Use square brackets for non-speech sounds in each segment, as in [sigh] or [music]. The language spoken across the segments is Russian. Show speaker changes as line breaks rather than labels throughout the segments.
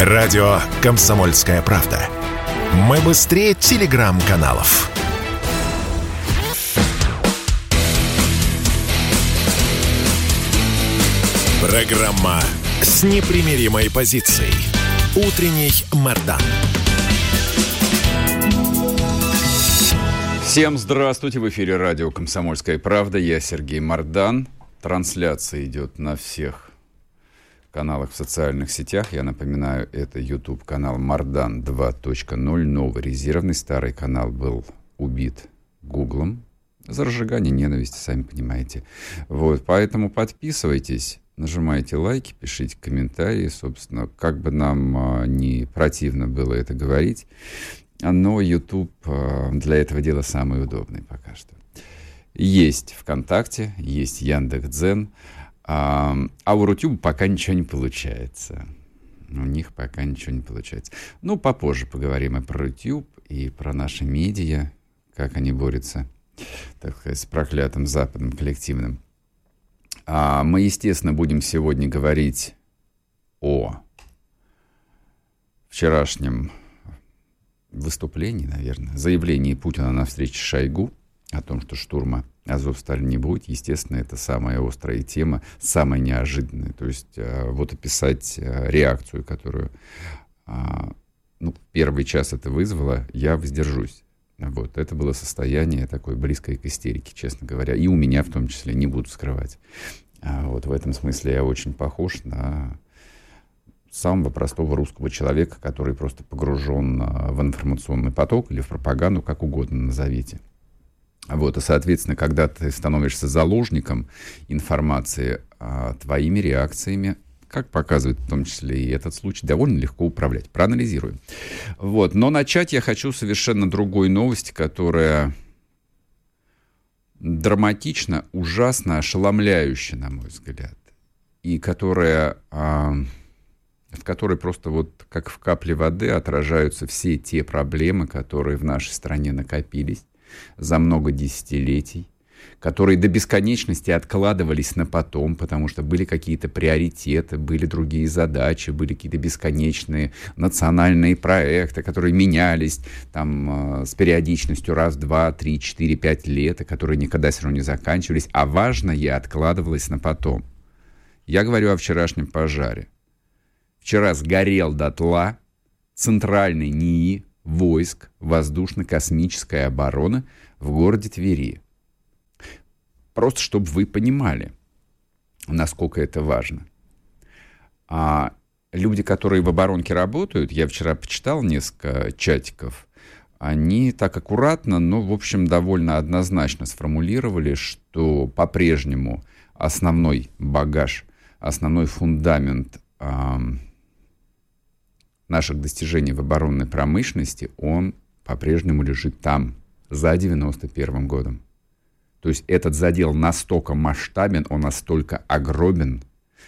Радио «Комсомольская правда». Мы быстрее телеграм-каналов. Программа с непримиримой позицией. Утренний Мордан.
Всем здравствуйте! В эфире радио «Комсомольская правда». Я Сергей Мордан. Трансляция идет на всех каналах в социальных сетях. Я напоминаю, это YouTube канал Мардан 2.0, новый резервный. Старый канал был убит Гуглом за разжигание ненависти, сами понимаете. Вот, поэтому подписывайтесь, нажимайте лайки, пишите комментарии, собственно, как бы нам а, не противно было это говорить, но YouTube а, для этого дела самый удобный пока что. Есть ВКонтакте, есть Яндекс.Дзен, а, у Рутюба пока ничего не получается. У них пока ничего не получается. Ну, попозже поговорим и про Рутюб, и про наши медиа, как они борются, так сказать, с проклятым западным коллективным. А мы, естественно, будем сегодня говорить о вчерашнем выступлении, наверное, заявлении Путина на встрече Шойгу о том, что штурма Азовсталь не будет. Естественно, это самая острая тема, самая неожиданная. То есть э, вот описать э, реакцию, которую а, ну, первый час это вызвало, я воздержусь. Вот, это было состояние такое близкое к истерике, честно говоря. И у меня в том числе, не буду скрывать. А вот в этом смысле я очень похож на самого простого русского человека, который просто погружен а, в информационный поток или в пропаганду, как угодно назовите. Вот, и, соответственно, когда ты становишься заложником информации, а, твоими реакциями, как показывает в том числе и этот случай, довольно легко управлять. Проанализируем. Вот, но начать я хочу совершенно другой новости, которая драматично, ужасно, ошеломляющая, на мой взгляд, и которая, а, в которой просто вот как в капле воды отражаются все те проблемы, которые в нашей стране накопились за много десятилетий, которые до бесконечности откладывались на потом, потому что были какие-то приоритеты, были другие задачи, были какие-то бесконечные национальные проекты, которые менялись там э, с периодичностью раз, два, три, четыре, пять лет, и которые никогда все равно не заканчивались, а важное откладывалось на потом. Я говорю о вчерашнем пожаре. Вчера сгорел дотла центральный НИИ войск воздушно-космической обороны в городе Твери. Просто чтобы вы понимали, насколько это важно. А люди, которые в оборонке работают, я вчера почитал несколько чатиков, они так аккуратно, но, в общем, довольно однозначно сформулировали, что по-прежнему основной багаж, основной фундамент наших достижений в оборонной промышленности, он по-прежнему лежит там, за 91 годом. То есть этот задел настолько масштабен, он настолько огромен,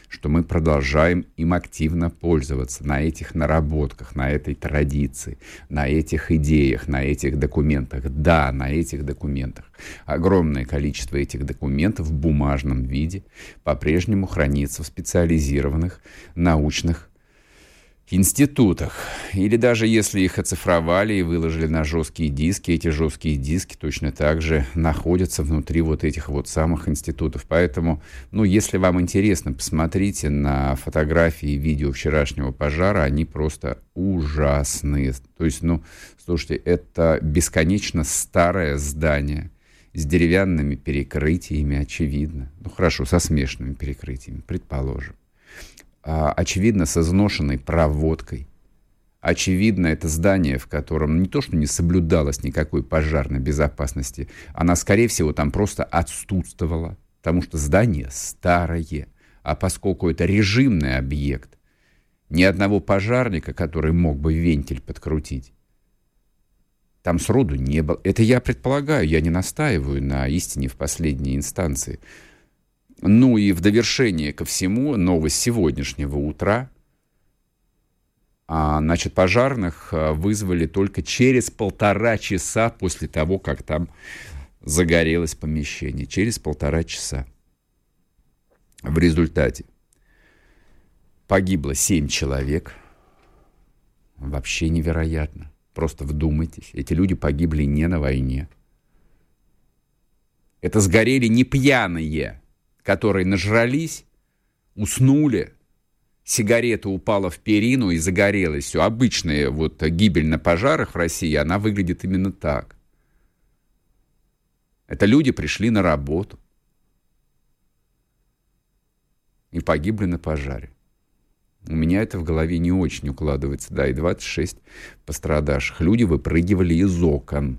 что мы продолжаем им активно пользоваться на этих наработках, на этой традиции, на этих идеях, на этих документах. Да, на этих документах. Огромное количество этих документов в бумажном виде по-прежнему хранится в специализированных научных институтах. Или даже если их оцифровали и выложили на жесткие диски, эти жесткие диски точно так же находятся внутри вот этих вот самых институтов. Поэтому, ну, если вам интересно, посмотрите на фотографии и видео вчерашнего пожара, они просто ужасные. То есть, ну, слушайте, это бесконечно старое здание с деревянными перекрытиями, очевидно. Ну, хорошо, со смешанными перекрытиями, предположим. А, очевидно, с изношенной проводкой. Очевидно, это здание, в котором не то, что не соблюдалось никакой пожарной безопасности, она, скорее всего, там просто отсутствовала, потому что здание старое. А поскольку это режимный объект, ни одного пожарника, который мог бы вентиль подкрутить, там сроду не было. Это я предполагаю, я не настаиваю на истине в последней инстанции. Ну и в довершение ко всему, новость сегодняшнего утра. А, значит, пожарных а, вызвали только через полтора часа после того, как там загорелось помещение. Через полтора часа. В результате погибло семь человек. Вообще невероятно. Просто вдумайтесь, эти люди погибли не на войне. Это сгорели не пьяные, которые нажрались, уснули, сигарета упала в перину и загорелась. Все, обычная вот гибель на пожарах в России, она выглядит именно так. Это люди пришли на работу и погибли на пожаре. У меня это в голове не очень укладывается. Да, и 26 пострадавших. Люди выпрыгивали из окон.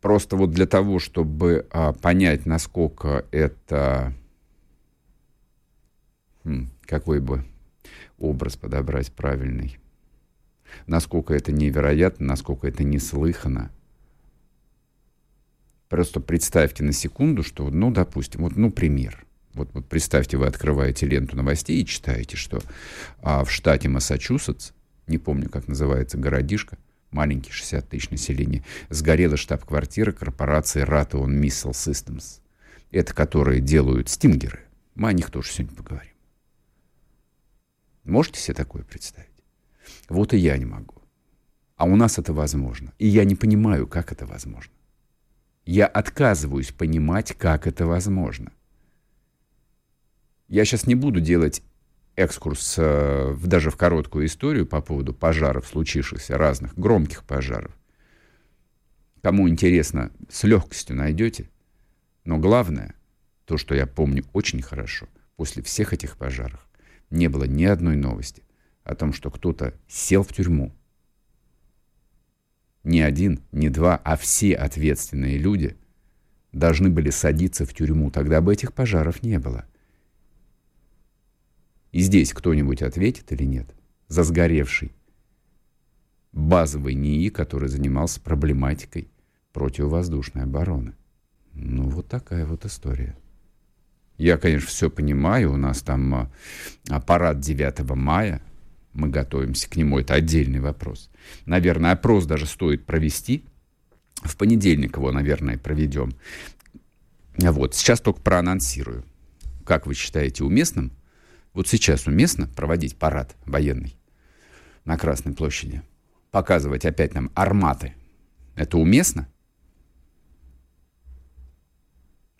Просто вот для того, чтобы а, понять, насколько это... Хм, какой бы образ подобрать правильный. Насколько это невероятно, насколько это неслыханно. Просто представьте на секунду, что, ну, допустим, вот, ну, пример. Вот, вот представьте, вы открываете ленту новостей и читаете, что а, в штате Массачусетс, не помню, как называется городишко, маленький, 60 тысяч населения, сгорела штаб-квартира корпорации Ratoon Missile Systems. Это которые делают стингеры. Мы о них тоже сегодня поговорим. Можете себе такое представить? Вот и я не могу. А у нас это возможно. И я не понимаю, как это возможно. Я отказываюсь понимать, как это возможно. Я сейчас не буду делать экскурс э, даже в короткую историю по поводу пожаров, случившихся разных, громких пожаров. Кому интересно, с легкостью найдете. Но главное, то, что я помню очень хорошо, после всех этих пожаров не было ни одной новости о том, что кто-то сел в тюрьму, не один, не два, а все ответственные люди должны были садиться в тюрьму. Тогда бы этих пожаров не было. И здесь кто-нибудь ответит или нет? За сгоревший базовый НИИ, который занимался проблематикой противовоздушной обороны. Ну, вот такая вот история. Я, конечно, все понимаю. У нас там а, аппарат 9 мая мы готовимся к нему, это отдельный вопрос. Наверное, опрос даже стоит провести. В понедельник его, наверное, проведем. Вот, сейчас только проанонсирую. Как вы считаете, уместным? Вот сейчас уместно проводить парад военный на Красной площади? Показывать опять нам арматы? Это уместно?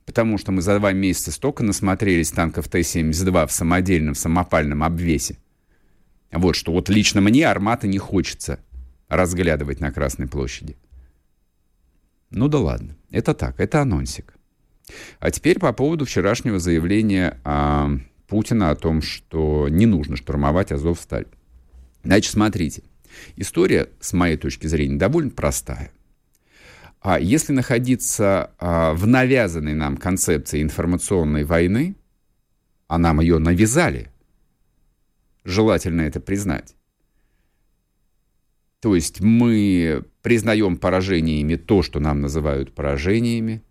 Потому что мы за два месяца столько насмотрелись танков Т-72 в самодельном самопальном обвесе, вот что вот лично мне армата не хочется разглядывать на Красной площади. Ну да ладно, это так, это анонсик. А теперь по поводу вчерашнего заявления а, Путина о том, что не нужно штурмовать Азовсталь. Значит, смотрите, история, с моей точки зрения, довольно простая. А если находиться а, в навязанной нам концепции информационной войны, а нам ее навязали, желательно это признать. То есть мы признаем поражениями то, что нам называют поражениями.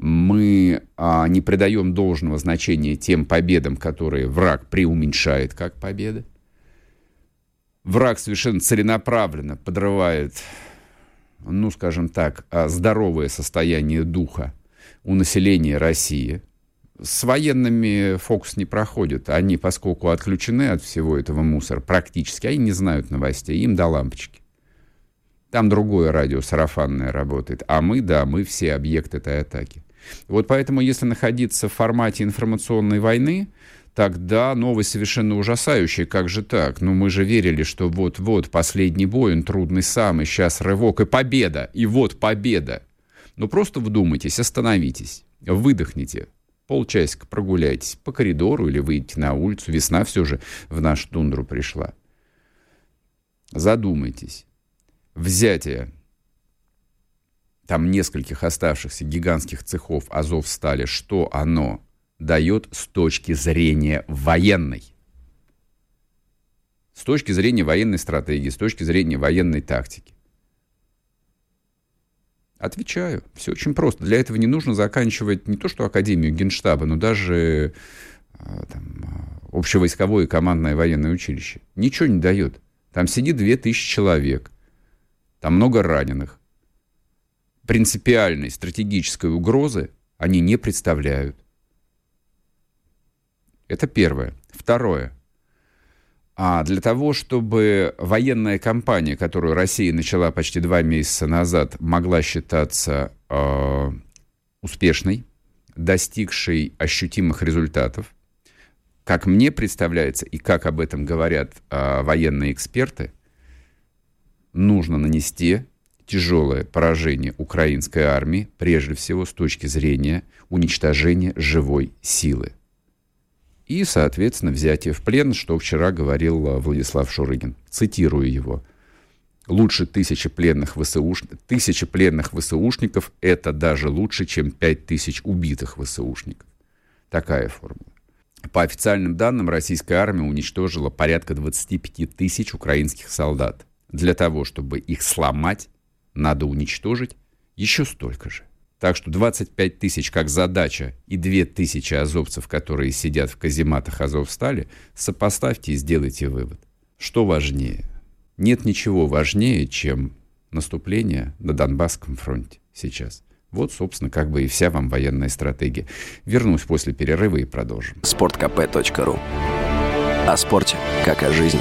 Мы а, не придаем должного значения тем победам, которые враг преуменьшает как победы. Враг совершенно целенаправленно подрывает, ну, скажем так, а, здоровое состояние духа у населения России – с военными фокус не проходит. Они, поскольку отключены от всего этого мусора практически, они не знают новостей, им до лампочки. Там другое радио сарафанное работает. А мы, да, мы все объекты этой атаки. Вот поэтому, если находиться в формате информационной войны, тогда новость совершенно ужасающая. Как же так? Ну, мы же верили, что вот-вот последний бой, он трудный самый, сейчас рывок и победа. И вот победа. Ну, просто вдумайтесь, остановитесь, выдохните, полчасика прогуляйтесь по коридору или выйдите на улицу. Весна все же в нашу тундру пришла. Задумайтесь. Взятие там нескольких оставшихся гигантских цехов Азов стали, что оно дает с точки зрения военной. С точки зрения военной стратегии, с точки зрения военной тактики. Отвечаю. Все очень просто. Для этого не нужно заканчивать не то что Академию Генштаба, но даже а, там, а, общевойсковое командное военное училище. Ничего не дает. Там сидит две тысячи человек. Там много раненых. Принципиальной стратегической угрозы они не представляют. Это первое. Второе. А для того, чтобы военная кампания, которую Россия начала почти два месяца назад, могла считаться э, успешной, достигшей ощутимых результатов, как мне представляется и как об этом говорят э, военные эксперты, нужно нанести тяжелое поражение украинской армии, прежде всего с точки зрения уничтожения живой силы. И, соответственно, взятие в плен, что вчера говорил э, Владислав Шурыгин. Цитирую его. Лучше тысячи пленных, ВСУш... тысячи пленных ВСУшников – это даже лучше, чем пять тысяч убитых ВСУшников. Такая формула. По официальным данным, российская армия уничтожила порядка 25 тысяч украинских солдат. Для того, чтобы их сломать, надо уничтожить еще столько же. Так что 25 тысяч как задача и 2 тысячи азовцев, которые сидят в казематах Азовстали, сопоставьте и сделайте вывод. Что важнее? Нет ничего важнее, чем наступление на Донбасском фронте сейчас. Вот, собственно, как бы и вся вам военная стратегия. Вернусь после перерыва и продолжим.
sportkp.ru О спорте, как о жизни.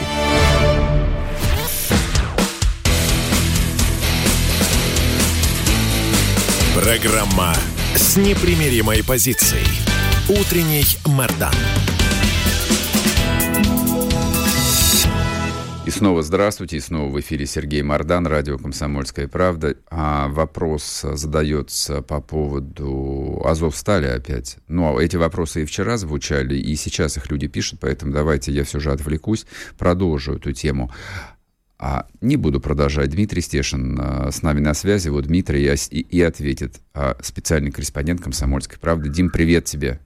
Программа с непримиримой позицией. Утренний Мордан.
И снова здравствуйте, и снова в эфире Сергей Мордан, радио «Комсомольская правда». А вопрос задается по поводу Азовстали опять. Ну, а эти вопросы и вчера звучали, и сейчас их люди пишут, поэтому давайте я все же отвлекусь, продолжу эту тему. А не буду продолжать. Дмитрий Стешин а, с нами на связи. Вот Дмитрий и, и ответит. А, специальный корреспондент «Комсомольской правды». Дим, привет тебе.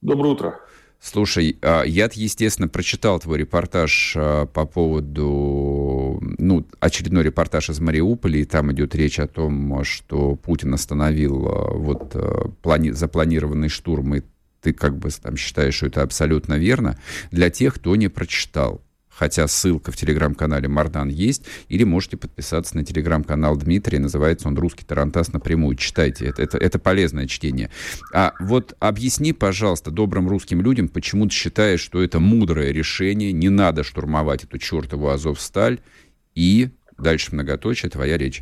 Доброе утро.
Слушай, а, я, естественно, прочитал твой репортаж а, по поводу, ну, очередной репортаж из Мариуполя, и там идет речь о том, что Путин остановил а, вот плани- запланированный штурм, и ты как бы там считаешь, что это абсолютно верно. Для тех, кто не прочитал, хотя ссылка в телеграм-канале Мардан есть, или можете подписаться на телеграм-канал Дмитрия, называется он «Русский Тарантас напрямую». Читайте, это, это, это полезное чтение. А вот объясни, пожалуйста, добрым русским людям, почему ты считаешь, что это мудрое решение, не надо штурмовать эту чертову Азовсталь, и дальше многоточие, твоя речь.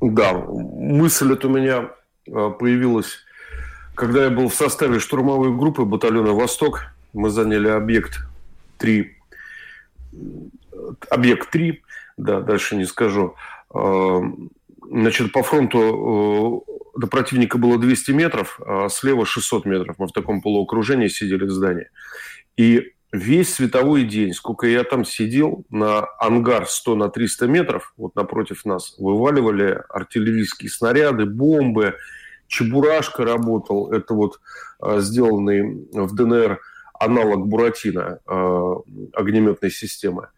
Да, мысль эта у меня а, появилась, когда я был в составе штурмовой группы батальона «Восток». Мы заняли объект 3 объект 3, да, дальше не скажу. А, значит, по фронту э, до противника было 200 метров, а слева 600 метров. Мы в таком полуокружении сидели в здании. И весь световой день, сколько я там сидел, на ангар 100 на 300 метров, вот напротив нас, вываливали артиллерийские снаряды, бомбы, Чебурашка работал, это вот а, сделанный в ДНР аналог Буратино э, огнеметной системы.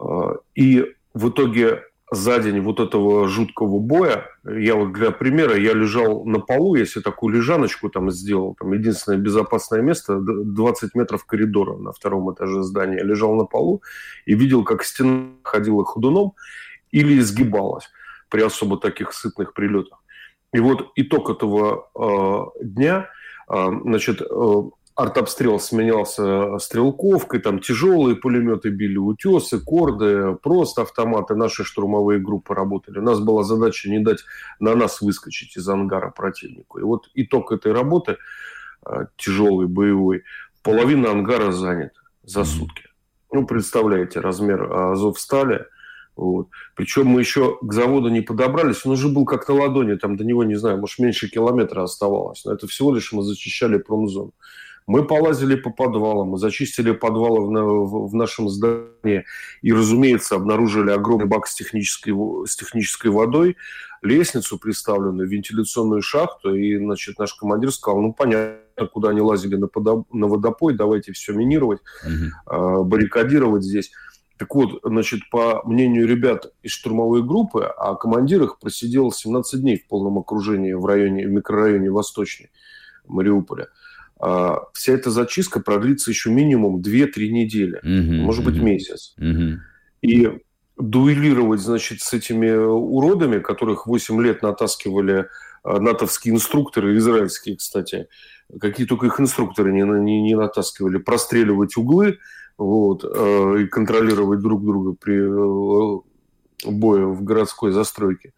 Э, и в итоге за день вот этого жуткого боя, я вот для примера, я лежал на полу, я себе такую лежаночку там сделал, там единственное безопасное место, 20 метров коридора на втором этаже здания. Я лежал на полу и видел, как стена ходила ходуном или изгибалась при особо таких сытных прилетах. И вот итог этого э, дня, э, значит, э, артобстрел сменялся стрелковкой, там тяжелые пулеметы били, утесы, корды, просто автоматы, наши штурмовые группы работали. У нас была задача не дать на нас выскочить из ангара противнику. И вот итог этой работы, а, тяжелый, боевой, половина ангара занята за сутки. Ну, представляете, размер Азовстали. Вот. Причем мы еще к заводу не подобрались, он уже был как на ладони, там до него, не знаю, может, меньше километра оставалось. Но это всего лишь мы зачищали промзону. Мы полазили по подвалам, мы зачистили подвалы в, в, в нашем здании и, разумеется, обнаружили огромный бак с технической, с технической водой, лестницу приставленную, вентиляционную шахту. И, значит, наш командир сказал, ну, понятно, куда они лазили на, подо... на водопой, давайте все минировать, угу. баррикадировать здесь. Так вот, значит, по мнению ребят из штурмовой группы, а командир их просидел 17 дней в полном окружении в районе, в микрорайоне Восточный Мариуполя. А, вся эта зачистка продлится еще минимум 2-3 недели, угу, может быть, месяц. Угу. И дуэлировать, значит, с этими уродами, которых 8 лет натаскивали а, натовские инструкторы, израильские, кстати, какие только их инструкторы не, не, не натаскивали, простреливать углы вот, э, и контролировать друг друга при э, бое в городской застройке.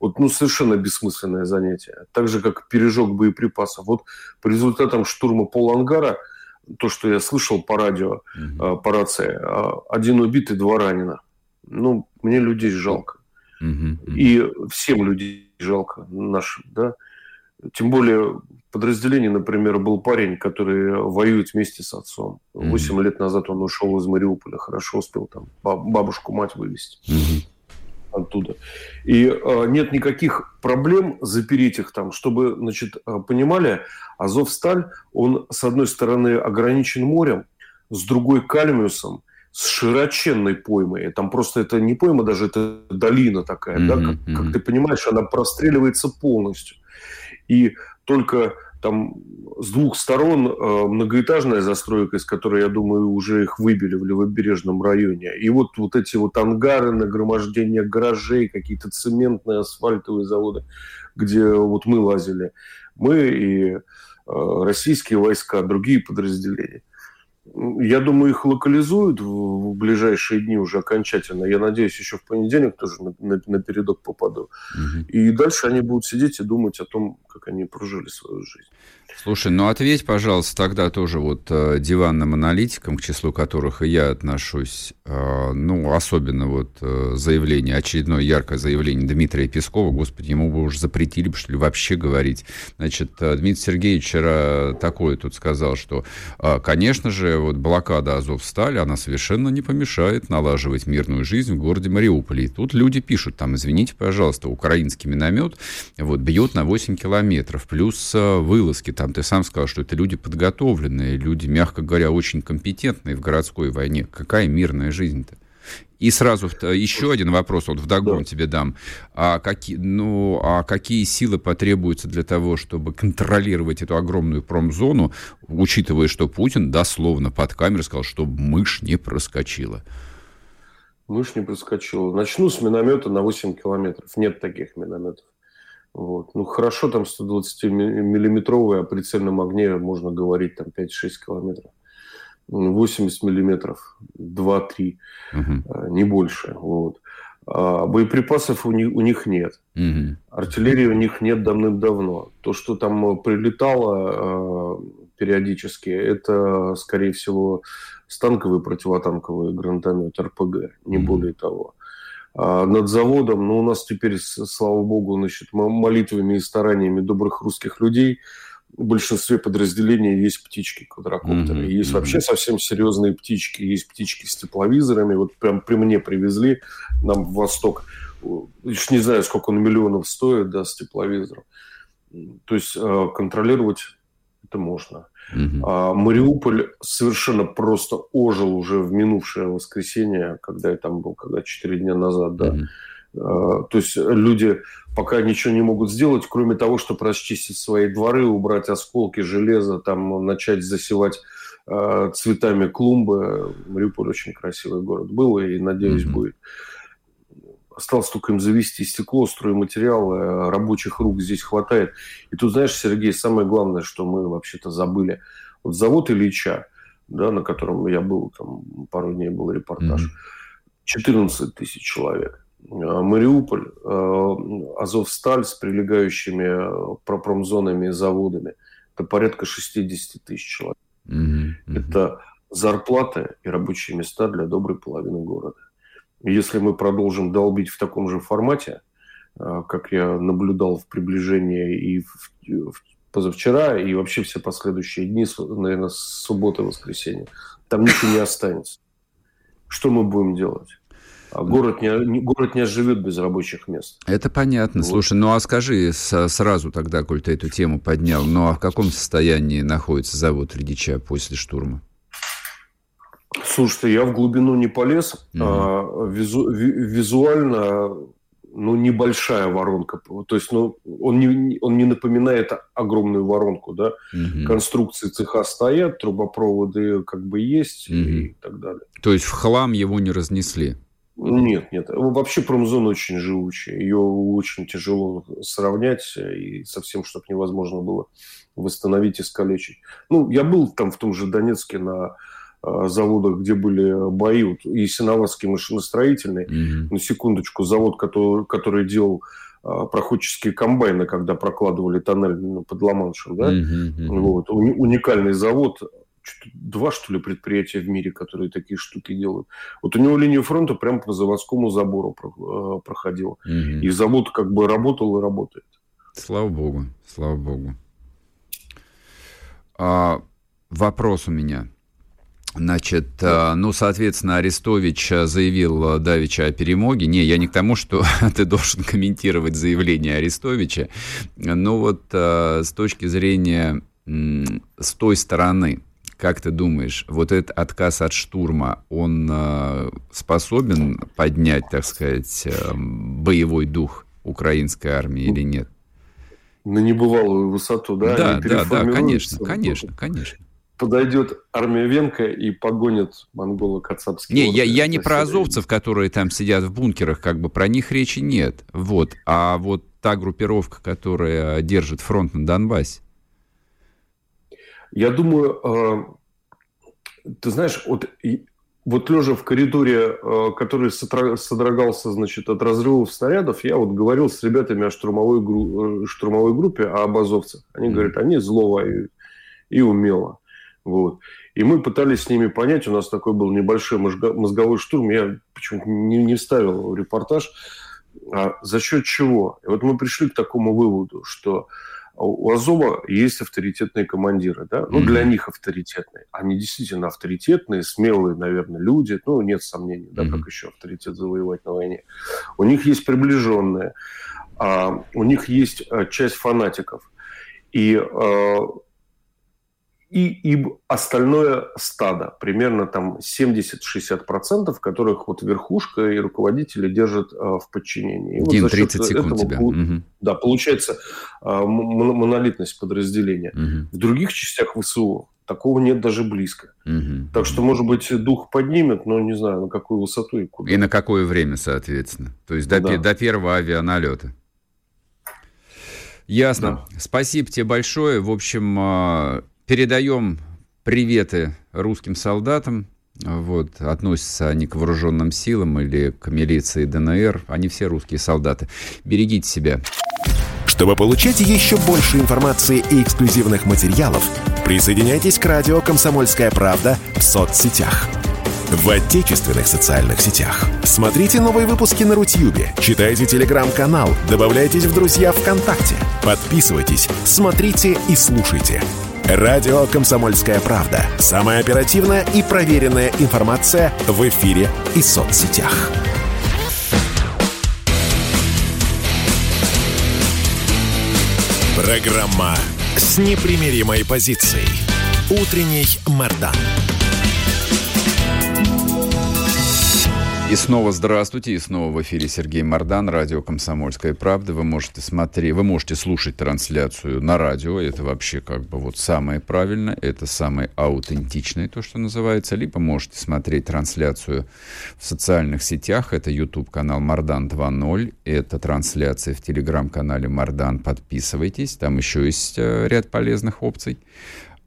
Вот, ну, совершенно бессмысленное занятие. Так же, как пережог боеприпасов. Вот по результатам штурма полангара, то, что я слышал по радио, mm-hmm. по рации, один убитый, два ранено. Ну, мне людей жалко. Mm-hmm. И всем людей жалко нашим, да. Тем более в подразделении, например, был парень, который воюет вместе с отцом. Восемь mm-hmm. лет назад он ушел из Мариуполя, хорошо успел там бабушку, мать вывести. Mm-hmm оттуда. И э, нет никаких проблем запереть их там, чтобы, значит, э, понимали, Азовсталь, он, с одной стороны, ограничен морем, с другой кальмиусом, с широченной поймой. Там просто это не пойма даже, это долина такая, mm-hmm, да, как, mm-hmm. как ты понимаешь, она простреливается полностью. И только там с двух сторон э, многоэтажная застройка, из которой, я думаю, уже их выбили в левобережном районе. И вот, вот эти вот ангары, нагромождение гаражей, какие-то цементные, асфальтовые заводы, где вот мы лазили. Мы и э, российские войска, другие подразделения. Я думаю, их локализуют в ближайшие дни уже окончательно. Я надеюсь, еще в понедельник тоже на, на, на передок попаду. Угу. И дальше они будут сидеть и думать о том, как они прожили свою жизнь.
Слушай, ну ответь, пожалуйста, тогда тоже вот э, диванным аналитикам, к числу которых и я отношусь, э, ну, особенно вот э, заявление, очередное яркое заявление Дмитрия Пескова, господи, ему бы уже запретили, что ли, вообще говорить. Значит, Дмитрий Сергеевич вчера такое тут сказал, что, конечно же, вот блокада Азовстали, она совершенно не помешает налаживать мирную жизнь в городе Мариуполе. И тут люди пишут, там, извините, пожалуйста, украинский миномет вот бьет на 8 километров, плюс э, вылазки там ты сам сказал, что это люди подготовленные, люди, мягко говоря, очень компетентные в городской войне. Какая мирная жизнь-то? И сразу еще один вопрос, вот вдогон да. тебе дам. А какие, ну, а какие силы потребуются для того, чтобы контролировать эту огромную промзону, учитывая, что Путин дословно под камерой сказал, что мышь не проскочила?
Мышь не проскочила. Начну с миномета на 8 километров. Нет таких минометов. Вот. Ну, хорошо, там 120-миллиметровые, о прицельном огне можно говорить там 5-6 километров. 80 миллиметров, 2-3, угу. не больше. Вот. А боеприпасов у них, у них нет. Угу. Артиллерии у них нет давным-давно. То, что там прилетало э, периодически, это, скорее всего, станковый противотанковый гранатомет РПГ, не угу. более того. А, над заводом. Но у нас теперь, слава богу, значит, молитвами и стараниями добрых русских людей в большинстве подразделений есть птички, квадрокоптеры. Mm-hmm. Есть mm-hmm. вообще совсем серьезные птички. Есть птички с тепловизорами. Вот прям при мне привезли нам в Восток. Еще не знаю, сколько он миллионов стоит, да, с тепловизором. То есть а, контролировать это можно. Угу. А Мариуполь совершенно просто ожил уже в минувшее воскресенье, когда я там был, когда 4 дня назад, да. Угу. А, то есть люди пока ничего не могут сделать, кроме того, чтобы расчистить свои дворы, убрать осколки железа, там начать засевать э, цветами клумбы. Мариуполь очень красивый город был и, надеюсь, mm будет. Осталось только им завести стекло, стройматериалы, рабочих рук здесь хватает. И тут, знаешь, Сергей, самое главное, что мы вообще-то забыли. Вот завод Ильича, да, на котором я был, там пару дней был репортаж, 14 тысяч человек. А Мариуполь, э, Азовсталь с прилегающими э, промзонами и заводами, это порядка 60 тысяч человек. Mm-hmm. Это зарплаты и рабочие места для доброй половины города. Если мы продолжим долбить в таком же формате, а, как я наблюдал в приближении и в, в позавчера, и вообще все последующие дни, наверное, с субботы и воскресенья, там ничего не останется. Что мы будем делать? А город не, город не оживет без рабочих мест.
Это понятно. Вот. Слушай, ну а скажи сразу тогда, коль ты эту тему поднял, ну а в каком состоянии находится завод Редича после штурма?
Слушайте, я в глубину не полез. Угу. А, визу, визуально, ну, небольшая воронка. То есть, ну, он не, он не напоминает огромную воронку, да. Угу. Конструкции цеха стоят, трубопроводы как бы есть угу. и так далее.
То есть в хлам его не разнесли?
Нет, нет. Вообще промзона очень живучая. Ее очень тяжело сравнять и со всем, чтобы невозможно было восстановить и скалечить. Ну, я был там в том же Донецке на а, заводах, где были бои, вот, и Синоватский машиностроительный, mm-hmm. на секундочку, завод, который, который делал а, проходческие комбайны, когда прокладывали тоннель ну, под Ла-Маншем, да? Mm-hmm. Вот. Уникальный завод, два, что ли, предприятия в мире, которые такие штуки делают. Вот у него линию фронта прямо по заводскому забору э, проходила. Угу. И завод как бы работал и работает.
Слава богу, слава богу. А, вопрос у меня. Значит, да. ну, соответственно, Арестович заявил Давича о перемоге. Не, я не к тому, что [laughs] ты должен комментировать заявление Арестовича, но вот с точки зрения с той стороны, как ты думаешь, вот этот отказ от штурма, он э, способен поднять, так сказать, э, боевой дух украинской армии или нет?
На небывалую высоту, да?
Да, да, да, конечно, конечно, конечно.
Подойдет армия Венка и погонит монгола кацапские.
Не, я, я не про азовцев, которые там сидят в бункерах, как бы про них речи нет. Вот. А вот та группировка, которая держит фронт на Донбассе.
Я думаю, э, ты знаешь, вот, вот лежа в коридоре, э, который содрогался, значит, от разрывов снарядов, я вот говорил с ребятами о штурмовой, э, штурмовой группе, о обозовцах. Они говорят, они зло воюют и умело. Вот. И мы пытались с ними понять, у нас такой был небольшой мозговой штурм, я почему-то не, не вставил репортаж, а за счет чего? И вот мы пришли к такому выводу, что а у Азова есть авторитетные командиры, да, ну, для них авторитетные. Они действительно авторитетные, смелые, наверное, люди, ну, нет сомнений, да, как еще авторитет завоевать на войне. У них есть приближенные, а, у них есть а, часть фанатиков. И а, и, и остальное стадо, примерно там 70-60%, которых вот верхушка и руководители держат э, в подчинении. И
Дим, вот 30 секунд тебя.
Угу. Да, получается э, монолитность подразделения. Угу. В других частях ВСУ такого нет даже близко. Угу. Так что, может быть, дух поднимет, но не знаю, на какую высоту и куда.
И на какое время, соответственно. То есть до, да. до первого авианалета. Ясно. Да. Спасибо тебе большое. В общем, а, Передаем приветы русским солдатам. Вот, относятся они к вооруженным силам или к милиции ДНР. Они все русские солдаты. Берегите себя.
Чтобы получать еще больше информации и эксклюзивных материалов, присоединяйтесь к радио «Комсомольская правда» в соцсетях. В отечественных социальных сетях. Смотрите новые выпуски на Рутьюбе, читайте телеграм-канал, добавляйтесь в друзья ВКонтакте, подписывайтесь, смотрите и слушайте – Радио «Комсомольская правда». Самая оперативная и проверенная информация в эфире и соцсетях. Программа с непримиримой позицией. Утренний Мордан.
И снова здравствуйте, и снова в эфире Сергей Мордан, радио «Комсомольская правда». Вы можете смотреть, вы можете слушать трансляцию на радио, это вообще как бы вот самое правильное, это самое аутентичное, то, что называется, либо можете смотреть трансляцию в социальных сетях, это YouTube-канал Мордан 2.0, это трансляция в телеграм-канале Мордан, подписывайтесь, там еще есть э, ряд полезных опций.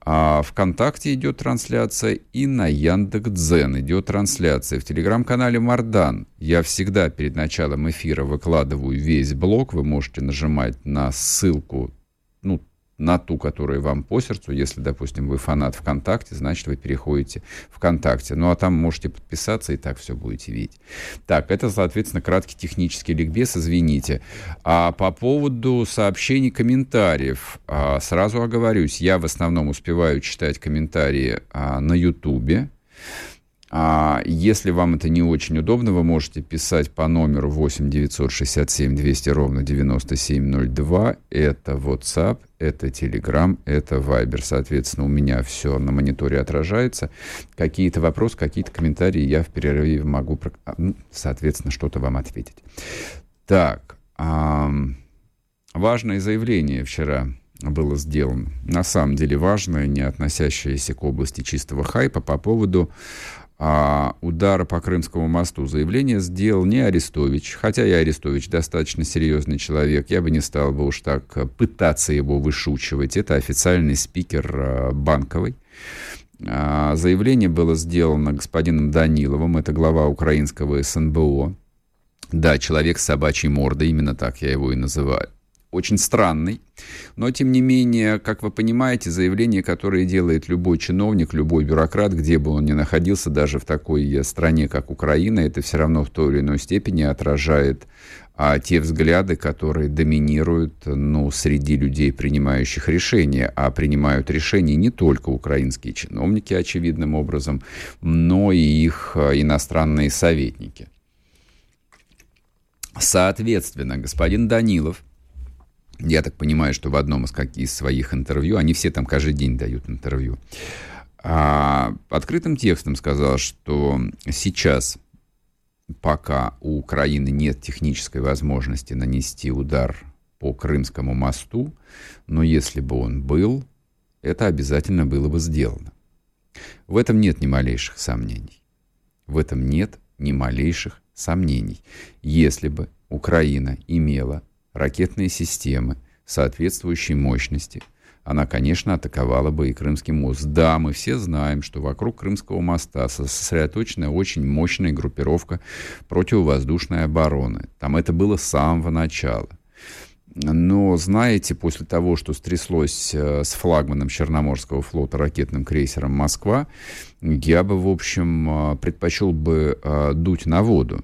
А ВКонтакте идет трансляция и на Яндекс.Дзен идет трансляция. В телеграм-канале Мардан я всегда перед началом эфира выкладываю весь блог. Вы можете нажимать на ссылку, ну, на ту, которая вам по сердцу. Если, допустим, вы фанат ВКонтакте, значит, вы переходите ВКонтакте. Ну, а там можете подписаться, и так все будете видеть. Так, это, соответственно, краткий технический ликбез, извините. А по поводу сообщений, комментариев, а, сразу оговорюсь, я в основном успеваю читать комментарии а, на Ютубе. А если вам это не очень удобно, вы можете писать по номеру 8 967 200 ровно 9702. Это WhatsApp, это Telegram, это Viber. Соответственно, у меня все на мониторе отражается. Какие-то вопросы, какие-то комментарии я в перерыве могу, а, ну, соответственно, что-то вам ответить. Так, важное заявление вчера было сделано. На самом деле важное, не относящееся к области чистого хайпа по поводу а, удара по Крымскому мосту. Заявление сделал не Арестович, хотя и Арестович достаточно серьезный человек. Я бы не стал бы уж так пытаться его вышучивать. Это официальный спикер а, Банковой. А, заявление было сделано господином Даниловым, это глава украинского СНБО. Да, человек с собачьей мордой, именно так я его и называю очень странный. Но, тем не менее, как вы понимаете, заявление, которое делает любой чиновник, любой бюрократ, где бы он ни находился, даже в такой стране, как Украина, это все равно в той или иной степени отражает а, те взгляды, которые доминируют ну, среди людей, принимающих решения. А принимают решения не только украинские чиновники, очевидным образом, но и их а, иностранные советники. Соответственно, господин Данилов я так понимаю, что в одном из, как, из своих интервью, они все там каждый день дают интервью, а, открытым текстом сказал, что сейчас, пока у Украины нет технической возможности нанести удар по Крымскому мосту, но если бы он был, это обязательно было бы сделано. В этом нет ни малейших сомнений. В этом нет ни малейших сомнений. Если бы Украина имела ракетные системы соответствующей мощности, она, конечно, атаковала бы и Крымский мост. Да, мы все знаем, что вокруг Крымского моста сосредоточена очень мощная группировка противовоздушной обороны. Там это было с самого начала. Но, знаете, после того, что стряслось э, с флагманом Черноморского флота ракетным крейсером «Москва», я бы, в общем, э, предпочел бы э, дуть на воду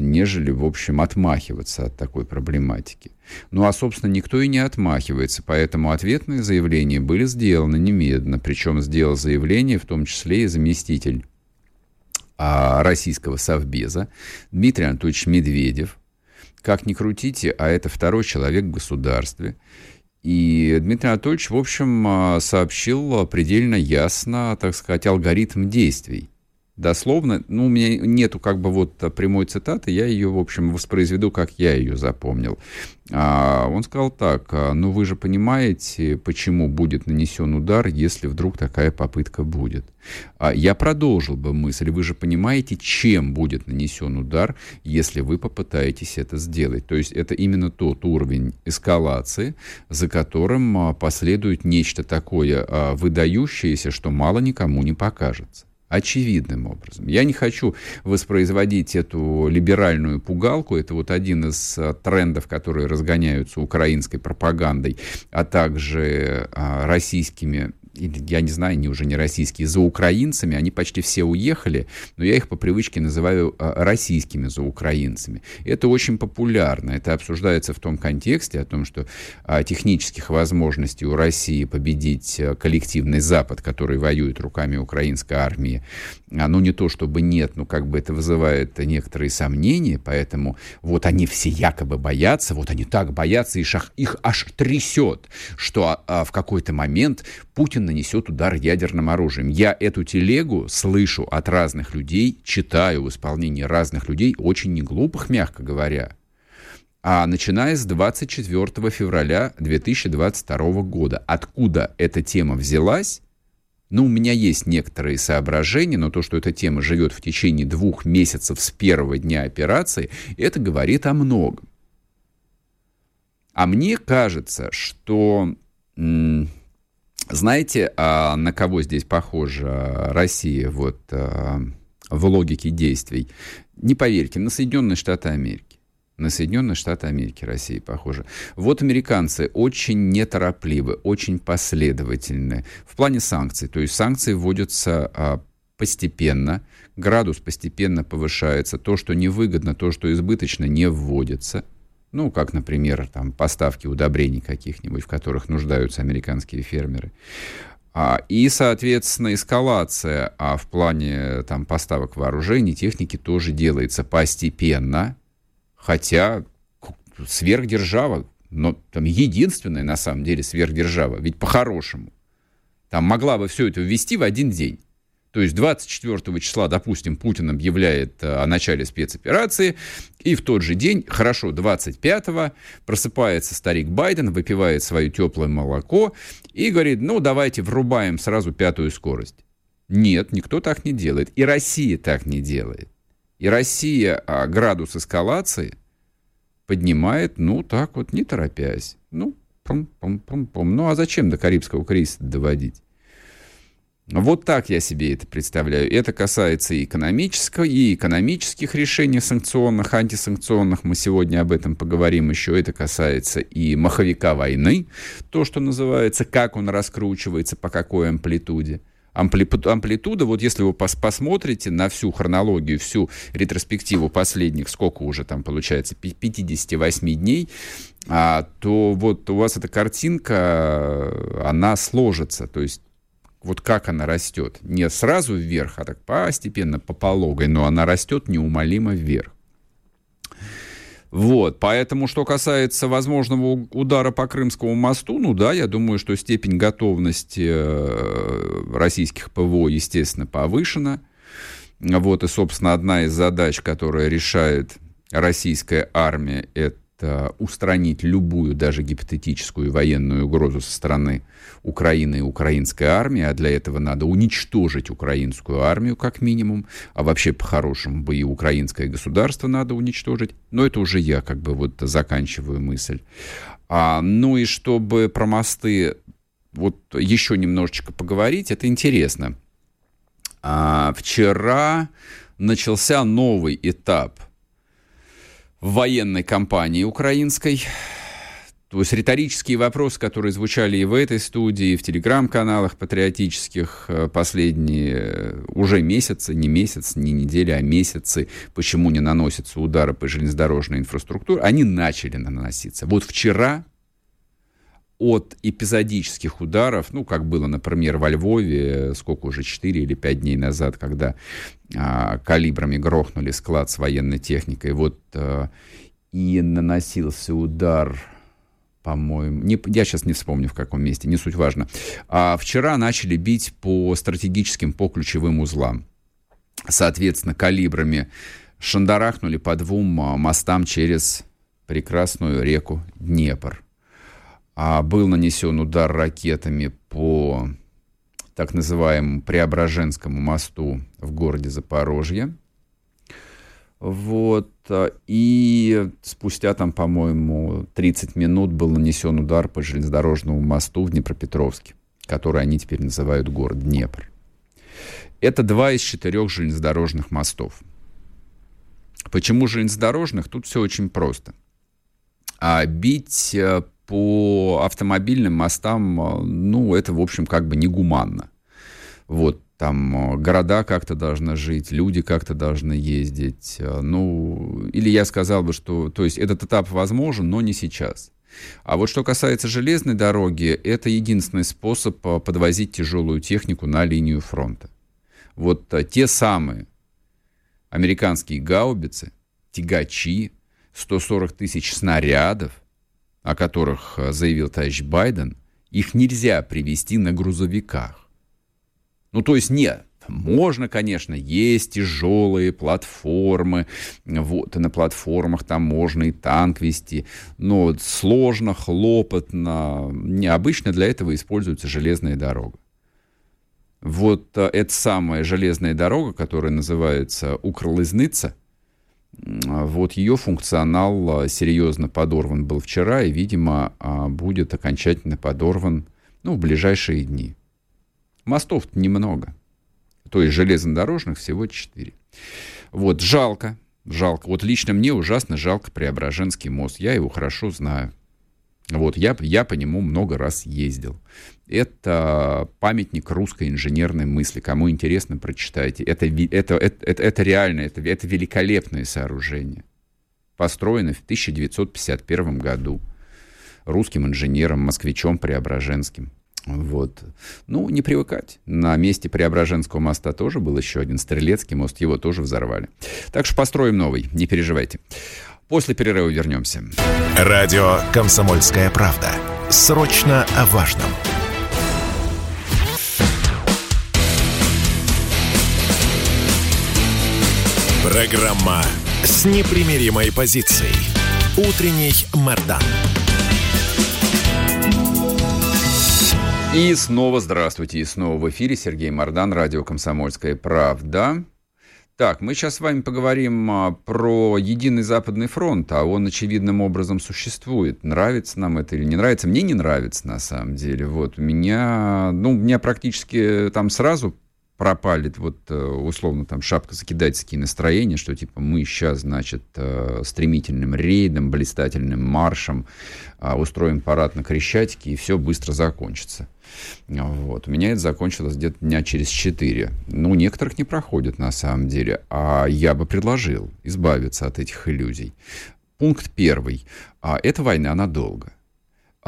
нежели, в общем, отмахиваться от такой проблематики. Ну а, собственно, никто и не отмахивается, поэтому ответные заявления были сделаны немедленно, причем сделал заявление в том числе и заместитель а, российского совбеза Дмитрий Анатольевич Медведев. Как ни крутите, а это второй человек в государстве. И Дмитрий Анатольевич, в общем, а, сообщил предельно ясно, так сказать, алгоритм действий дословно, ну, у меня нету как бы вот прямой цитаты, я ее, в общем, воспроизведу, как я ее запомнил. А, он сказал так, «А, ну, вы же понимаете, почему будет нанесен удар, если вдруг такая попытка будет. А, я продолжил бы мысль, вы же понимаете, чем будет нанесен удар, если вы попытаетесь это сделать. То есть это именно тот уровень эскалации, за которым а, последует нечто такое а, выдающееся, что мало никому не покажется очевидным образом. Я не хочу воспроизводить эту либеральную пугалку, это вот один из а, трендов, которые разгоняются украинской пропагандой, а также а, российскими я не знаю, они уже не российские, за украинцами, они почти все уехали, но я их по привычке называю а, российскими за украинцами. Это очень популярно, это обсуждается в том контексте, о том, что а, технических возможностей у России победить а, коллективный Запад, который воюет руками украинской армии, ну не то чтобы нет, но как бы это вызывает некоторые сомнения, поэтому вот они все якобы боятся, вот они так боятся, и шах, их аж трясет, что в какой-то момент Путин нанесет удар ядерным оружием. Я эту телегу слышу от разных людей, читаю в исполнении разных людей, очень неглупых, мягко говоря. А начиная с 24 февраля 2022 года, откуда эта тема взялась, ну, у меня есть некоторые соображения, но то, что эта тема живет в течение двух месяцев с первого дня операции, это говорит о многом. А мне кажется, что знаете, а на кого здесь похожа Россия вот, а, в логике действий? Не поверьте, на Соединенные Штаты Америки. На Соединенные Штаты Америки Россия похожа. Вот американцы очень неторопливы, очень последовательны в плане санкций. То есть санкции вводятся а, постепенно, градус постепенно повышается. То, что невыгодно, то, что избыточно, не вводится – ну, как, например, там, поставки удобрений каких-нибудь, в которых нуждаются американские фермеры. А, и, соответственно, эскалация а в плане там, поставок вооружений, техники тоже делается постепенно, хотя сверхдержава, но там единственная на самом деле сверхдержава, ведь по-хорошему. Там могла бы все это ввести в один день. То есть 24 числа, допустим, Путин объявляет э, о начале спецоперации, и в тот же день, хорошо, 25-го, просыпается старик Байден, выпивает свое теплое молоко и говорит, ну, давайте врубаем сразу пятую скорость. Нет, никто так не делает. И Россия так не делает. И Россия а, градус эскалации поднимает, ну, так вот, не торопясь. Ну, пум-пум-пум-пум. Ну, а зачем до Карибского кризиса доводить? Вот так я себе это представляю. Это касается и экономического, и экономических решений санкционных, антисанкционных. Мы сегодня об этом поговорим еще. Это касается и маховика войны, то, что называется, как он раскручивается, по какой амплитуде амплитуда, вот если вы пос посмотрите на всю хронологию, всю ретроспективу последних, сколько уже там получается, 58 дней, а, то вот у вас эта картинка, она сложится, то есть вот как она растет. Не сразу вверх, а так постепенно, по пологой, но она растет неумолимо вверх. Вот, поэтому, что касается возможного удара по Крымскому мосту, ну да, я думаю, что степень готовности э, российских ПВО, естественно, повышена. Вот, и, собственно, одна из задач, которая решает российская армия, это устранить любую, даже гипотетическую военную угрозу со стороны Украины и украинской армии, а для этого надо уничтожить украинскую армию как минимум, а вообще по-хорошему бы и украинское государство надо уничтожить, но это уже я как бы вот заканчиваю мысль. А, ну и чтобы про мосты вот еще немножечко поговорить, это интересно. А, вчера начался новый этап – военной кампании украинской. То есть риторические вопросы, которые звучали и в этой студии, и в телеграм-каналах патриотических э, последние э, уже месяцы, не месяц, не недели, а месяцы, почему не наносятся удары по железнодорожной инфраструктуре, они начали наноситься. Вот вчера от эпизодических ударов, ну, как было, например, во Львове, сколько уже, 4 или 5 дней назад, когда калибрами грохнули склад с военной техникой, вот а, и наносился удар, по-моему, не, я сейчас не вспомню в каком месте, не суть важно. А вчера начали бить по стратегическим, по ключевым узлам. Соответственно, калибрами шандарахнули по двум а, мостам через прекрасную реку Днепр а был нанесен удар ракетами по так называемому Преображенскому мосту в городе Запорожье. Вот. И спустя там, по-моему, 30 минут был нанесен удар по железнодорожному мосту в Днепропетровске, который они теперь называют город Днепр. Это два из четырех железнодорожных мостов. Почему железнодорожных? Тут все очень просто. А бить э, по автомобильным мостам, э, ну, это, в общем, как бы негуманно. Вот, там э, города как-то должны жить, люди как-то должны ездить. Э, ну, или я сказал бы, что, то есть этот этап возможен, но не сейчас. А вот что касается железной дороги, это единственный способ подвозить тяжелую технику на линию фронта. Вот те самые американские гаубицы, тягачи, 140 тысяч снарядов – о которых э, заявил товарищ Байден, их нельзя привезти на грузовиках. Ну, то есть нет, можно, конечно, есть тяжелые платформы, вот, и на платформах там можно и танк вести, но сложно, хлопотно, необычно для этого используется железная дорога. Вот э, эта самая железная дорога, которая называется Укрлызныца – вот ее функционал а, серьезно подорван был вчера и, видимо, а, будет окончательно подорван ну, в ближайшие дни. Мостов немного. То есть железнодорожных всего четыре. Вот, жалко, жалко. Вот лично мне ужасно жалко Преображенский мост. Я его хорошо знаю. Вот, я, я по нему много раз ездил. Это памятник русской инженерной мысли. Кому интересно, прочитайте. Это, это, это, это, реально, это, это великолепное сооружение. Построено в 1951 году русским инженером, москвичом Преображенским. Вот. Ну, не привыкать. На месте Преображенского моста тоже был еще один Стрелецкий мост, его тоже взорвали. Так что построим новый, не переживайте. После перерыва вернемся.
Радио «Комсомольская правда». Срочно о важном. Программа с непримиримой позицией. Утренний Мордан.
И снова здравствуйте. И снова в эфире Сергей Мордан, радио «Комсомольская правда». Так, мы сейчас с вами поговорим а, про единый Западный фронт, а он очевидным образом существует. Нравится нам это или не нравится? Мне не нравится, на самом деле. Вот, меня, ну, меня практически там сразу пропали вот э, условно там шапка закидательские настроения, что типа мы сейчас, значит, э, стремительным рейдом, блистательным маршем а, устроим парад на Крещатике, и все быстро закончится. Вот. У меня это закончилось где-то дня через четыре. Ну, некоторых не проходит на самом деле. А я бы предложил избавиться от этих иллюзий. Пункт первый. А, эта война надолго.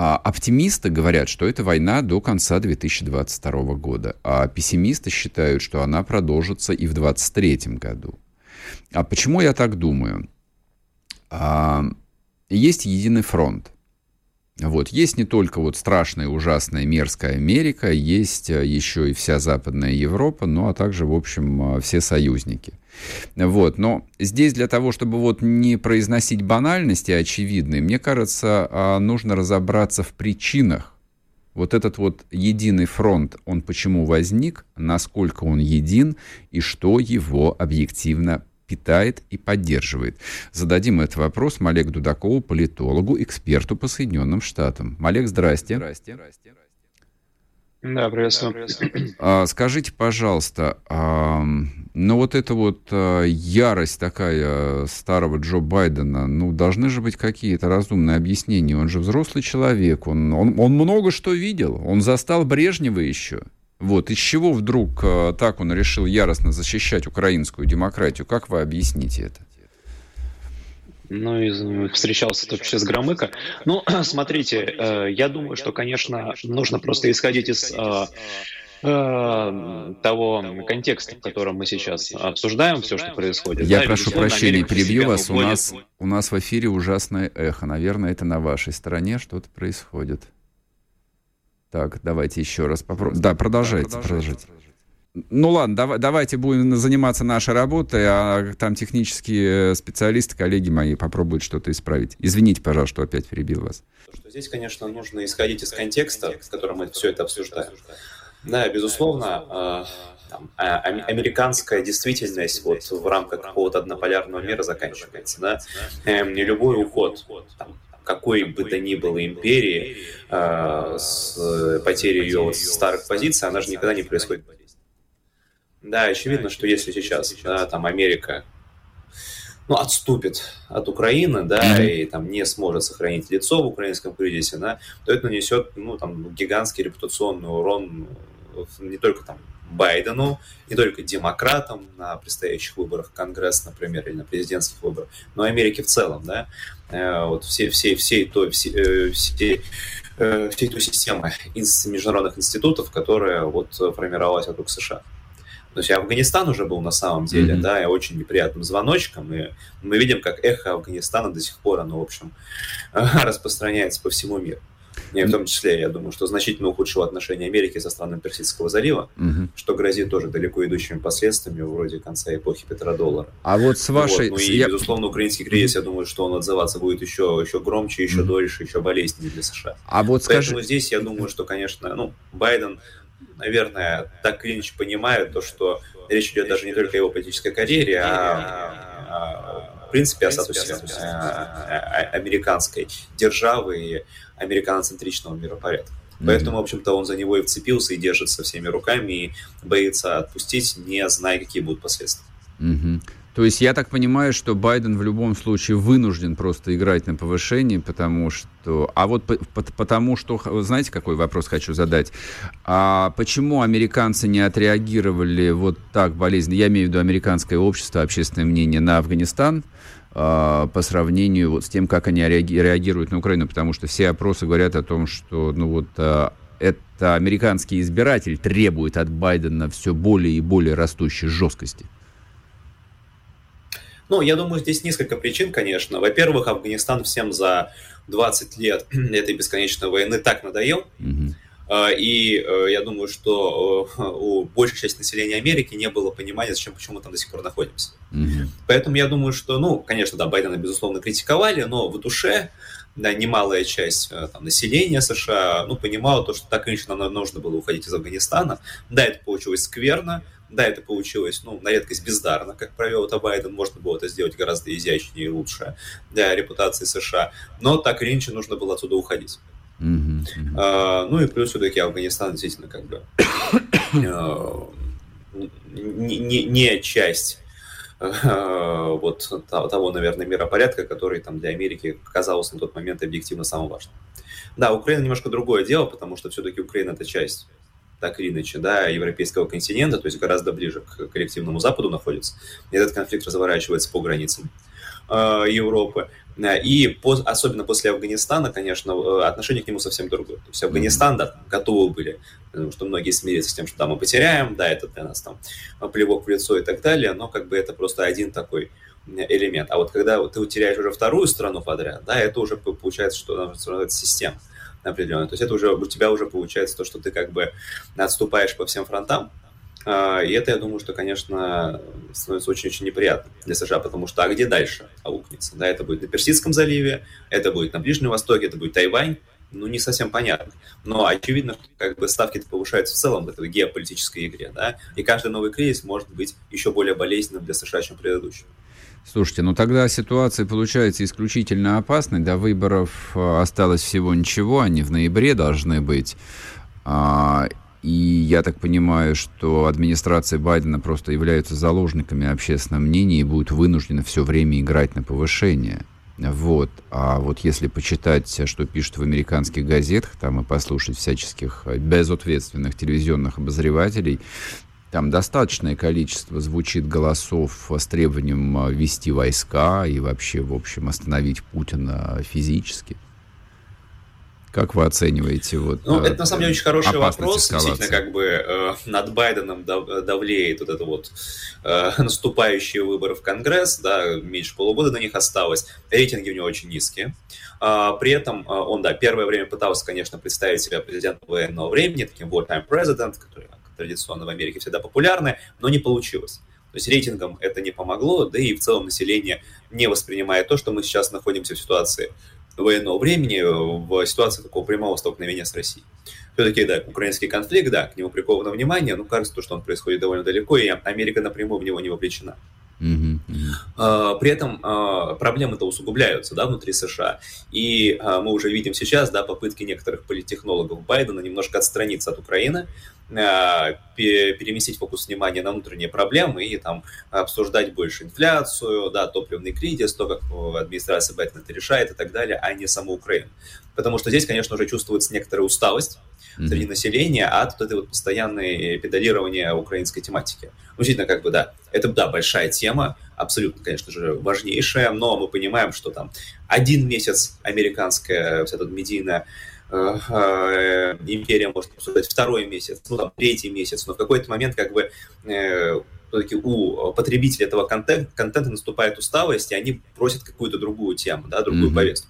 А оптимисты говорят, что это война до конца 2022 года, а пессимисты считают, что она продолжится и в 2023 году. А почему я так думаю? А, есть единый фронт. Вот. Есть не только вот страшная, ужасная, мерзкая Америка, есть э, еще и вся Западная Европа, ну а также, в общем, э, все союзники. Вот. Но здесь для того, чтобы вот не произносить банальности очевидные, мне кажется, а, нужно разобраться в причинах. Вот этот вот единый фронт, он почему возник, насколько он един и что его объективно питает и поддерживает. Зададим этот вопрос Малек Дудакову, политологу, эксперту по Соединенным Штатам. Малек, здрасте. Здрасте.
Да, приветствую.
А, скажите, пожалуйста, а, ну вот эта вот а, ярость такая старого Джо Байдена, ну должны же быть какие-то разумные объяснения. Он же взрослый человек, он, он, он много что видел, он застал Брежнева еще. Вот, из чего вдруг э, так он решил яростно защищать украинскую демократию? Как вы объясните это?
Ну, и встречался тут с Громыко. Ну, [clears throat] смотрите, э, я думаю, что, конечно, нужно просто исходить из э, того контекста, в котором мы сейчас обсуждаем все, что происходит.
Я да, прошу прощения, перебью вас. У нас, у нас в эфире ужасное эхо. Наверное, это на вашей стороне что-то происходит. Так, давайте еще раз попробуем. Да, продолжайте, да, продолжайте. Ну ладно, давай, давайте будем заниматься нашей работой, а там технические специалисты, коллеги мои, попробуют что-то исправить. Извините, пожалуйста, что опять перебил вас.
Здесь, конечно, нужно исходить из контекста, в котором мы все это обсуждаем. Да, безусловно, э, там, а, американская действительность вот в рамках какого-то однополярного мира заканчивается. Да? Эм, не любой уход там, какой бы то ни было империи, э, с потерей ее старых позиций, она же никогда не происходит. Да, очевидно, что если сейчас, да, там Америка ну, отступит от Украины, да, и там не сможет сохранить лицо в украинском кризисе, да, то это нанесет, ну, там, гигантский репутационный урон не только там Байдену, не только демократам на предстоящих выборах в Конгресс, например, или на президентских выборах, но и Америке в целом, да, э, вот все, все, всей той, все, э, все, э, всей той системы из международных институтов, которая вот формировалась вокруг США. То есть Афганистан уже был на самом деле, mm-hmm. да, и очень неприятным звоночком, и мы видим, как эхо Афганистана до сих пор, оно, в общем, [laughs] распространяется по всему миру. И в том числе, я думаю, что значительно ухудшило отношения Америки со странами Персидского залива, угу. что грозит тоже далеко идущими последствиями вроде конца эпохи Петродоллара.
А вот с вашей...
Вот. Ну и, я... безусловно, украинский кризис, я думаю, что он отзываться будет еще, еще громче, еще угу. дольше, еще болезненнее для США.
А вот
Поэтому скажи... здесь, я думаю, что, конечно, ну, Байден, наверное, так или иначе понимает то, что речь идет даже не только о его политической карьере, а в принципе, о статусе э, э, американской державы и американоцентричного миропорядка. Поэтому, в общем-то, он за него и вцепился, и держится всеми руками, и боится отпустить, не зная, какие будут последствия.
То есть я так понимаю, что Байден в любом случае вынужден просто играть на повышении, потому что... А вот по, по, потому что... Знаете, какой вопрос хочу задать? А почему американцы не отреагировали вот так болезненно? Я имею в виду американское общество, общественное мнение на Афганистан а, по сравнению вот с тем, как они реагируют на Украину, потому что все опросы говорят о том, что ну вот а, это американский избиратель требует от Байдена все более и более растущей жесткости.
Ну, я думаю, здесь несколько причин, конечно. Во-первых, Афганистан всем за 20 лет [clears throat] этой бесконечной войны так надоел. Mm-hmm. И э, я думаю, что э, [laughs] у большей части населения Америки не было понимания, зачем, почему мы там до сих пор находимся. Mm-hmm. Поэтому я думаю, что, ну, конечно, да, Байдена, безусловно, критиковали, но в душе да, немалая часть э, там, населения США, ну, понимала то, что так или иначе нам нужно было уходить из Афганистана. Да, это получилось скверно, да, это получилось, ну, на редкость бездарно, как провел это Байден, можно было это сделать гораздо изящнее и лучше для репутации США, но так или иначе нужно было отсюда уходить. Mm-hmm. А, ну и плюс все-таки Афганистан действительно как бы э, не, не, не часть вот того, наверное, миропорядка, который там для Америки казался на тот момент объективно самым важным. Да, Украина немножко другое дело, потому что все-таки Украина это часть так или иначе, да, европейского континента, то есть гораздо ближе к коллективному Западу находится. Этот конфликт разворачивается по границам э, Европы. И по, особенно после Афганистана, конечно, э, отношение к нему совсем другое. То есть Афганистан, да, готовы были, потому что многие смирятся с тем, что да, мы потеряем, да, это для нас там плевок в лицо и так далее, но как бы это просто один такой элемент. А вот когда ты утеряешь уже вторую страну подряд, да, это уже получается, что это система определенная. То есть это уже у тебя уже получается то, что ты как бы отступаешь по всем фронтам, а, и это, я думаю, что, конечно, становится очень-очень неприятно для США, потому что а где дальше аукнется? Да, это будет на Персидском заливе, это будет на Ближнем Востоке, это будет Тайвань, ну, не совсем понятно. Но очевидно, что как бы ставки повышаются в целом в этой геополитической игре, да, и каждый новый кризис может быть еще более болезненным для США, чем предыдущий.
Слушайте, ну тогда ситуация получается исключительно опасной. До выборов э, осталось всего ничего, они в ноябре должны быть. А, и я так понимаю, что администрация Байдена просто является заложниками общественного мнения и будет вынуждена все время играть на повышение. Вот. А вот если почитать, что пишут в американских газетах, там и послушать всяческих безответственных телевизионных обозревателей, там достаточное количество звучит голосов с требованием ввести войска и вообще, в общем, остановить Путина физически. Как вы оцениваете вот?
Ну, это на самом деле очень хороший вопрос. Эскалации. Действительно, как бы э, над Байденом давлеет вот это вот э, [laughs] наступающие выборы в Конгресс, да, меньше полугода до них осталось. Рейтинги у него очень низкие. А, при этом э, он, да, первое время пытался, конечно, представить себя президентом военного времени, таким wartime president, который традиционно в Америке всегда популярны, но не получилось. То есть рейтингам это не помогло, да и в целом население не воспринимает то, что мы сейчас находимся в ситуации военного времени в ситуации такого прямого столкновения с Россией. Все-таки, да, украинский конфликт, да, к нему приковано внимание, но кажется, что он происходит довольно далеко, и Америка напрямую в него не вовлечена. Uh-huh, При этом а, проблемы-то усугубляются да, внутри США. И а, мы уже видим сейчас да, попытки некоторых политтехнологов Байдена немножко отстраниться от Украины, переместить фокус внимания на внутренние проблемы и там обсуждать больше инфляцию, да, топливный кризис, то, как администрация Байдена это решает и так далее, а не саму Украину. Потому что здесь, конечно, уже чувствуется некоторая усталость mm-hmm. среди населения от этой вот постоянной педалирования украинской тематики. Действительно, как бы, да, это, да, большая тема, абсолютно, конечно же, важнейшая, но мы понимаем, что там один месяц американская вся эта медийная э, э, империя может обсуждать второй месяц, ну, там, третий месяц, но в какой-то момент, как бы, э, все-таки у потребителей этого контента, контента наступает усталость, и они просят какую-то другую тему, да, другую mm-hmm. повестку.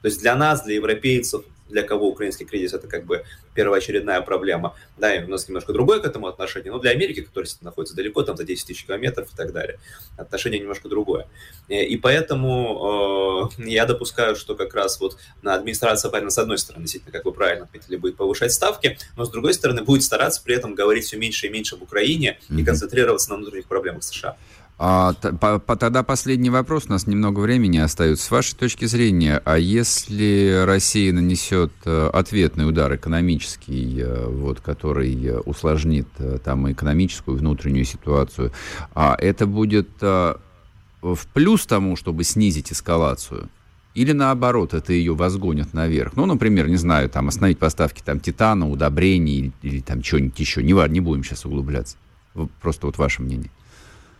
То есть для нас, для европейцев, для кого украинский кризис это как бы первоочередная проблема. Да, и у нас немножко другое к этому отношение, но для Америки, которая находится далеко, там за 10 тысяч километров и так далее, отношение немножко другое. И поэтому э, я допускаю, что как раз вот на администрация Байдена, с одной стороны, действительно, как вы правильно отметили, будет повышать ставки, но с другой стороны, будет стараться при этом говорить все меньше и меньше об Украине mm-hmm. и концентрироваться на внутренних проблемах США.
А, по, по, тогда последний вопрос, у нас немного времени остается. С вашей точки зрения, а если Россия нанесет э, ответный удар экономический, э, вот, который э, усложнит там экономическую внутреннюю ситуацию, а это будет в плюс тому, чтобы снизить эскалацию? Или наоборот, это ее возгонят наверх. Ну, например, не знаю, там остановить поставки там титана, удобрений или, или там чего-нибудь еще. Не, не будем сейчас углубляться. Просто вот ваше мнение.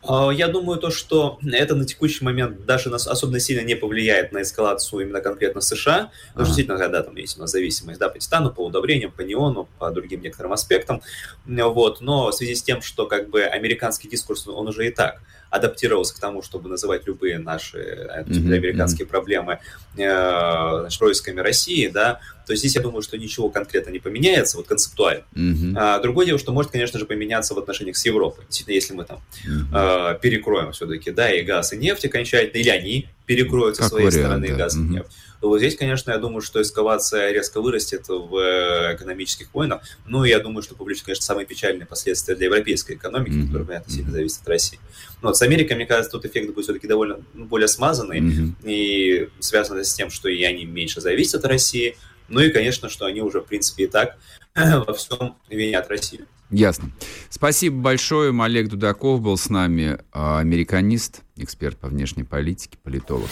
А, я думаю, то, что это на текущий момент даже нас особенно сильно не повлияет на эскалацию именно конкретно США, потому что действительно, когда там есть у нас зависимость да, по титану, по удобрениям, по неону, по другим некоторым аспектам, вот, но в связи с тем, что как бы американский дискурс, он уже и так адаптировался к тому, чтобы называть любые наши mm-hmm. американские mm-hmm. проблемы э, значит, происками России, да, то здесь я думаю, что ничего конкретно не поменяется, вот концептуально. Mm-hmm. А, другое дело, что может, конечно же, поменяться в отношениях с Европой. Действительно, если мы там mm-hmm. э, перекроем все-таки, да, и газ, и нефть окончательно, или они перекроют со своей вариант, стороны да. газ mm-hmm. и нефть то вот здесь, конечно, я думаю, что эскалация резко вырастет в э, экономических войнах. Ну, я думаю, что публично, конечно, самые печальные последствия для европейской экономики, mm-hmm. которая, понятно, сильно зависит от России. Но вот с Америкой, мне кажется, тут эффект будет все-таки довольно ну, более смазанный mm-hmm. и связано с тем, что и они меньше зависят от России, ну и, конечно, что они уже, в принципе, и так [clears throat] во всем винят Россию.
Ясно. Спасибо большое. Олег Дудаков был с нами, а, американист, эксперт по внешней политике, политолог.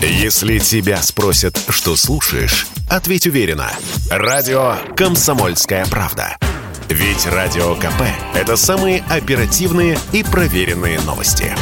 Если тебя спросят, что слушаешь, ответь уверенно. Радио «Комсомольская правда». Ведь Радио КП – это самые оперативные и проверенные новости.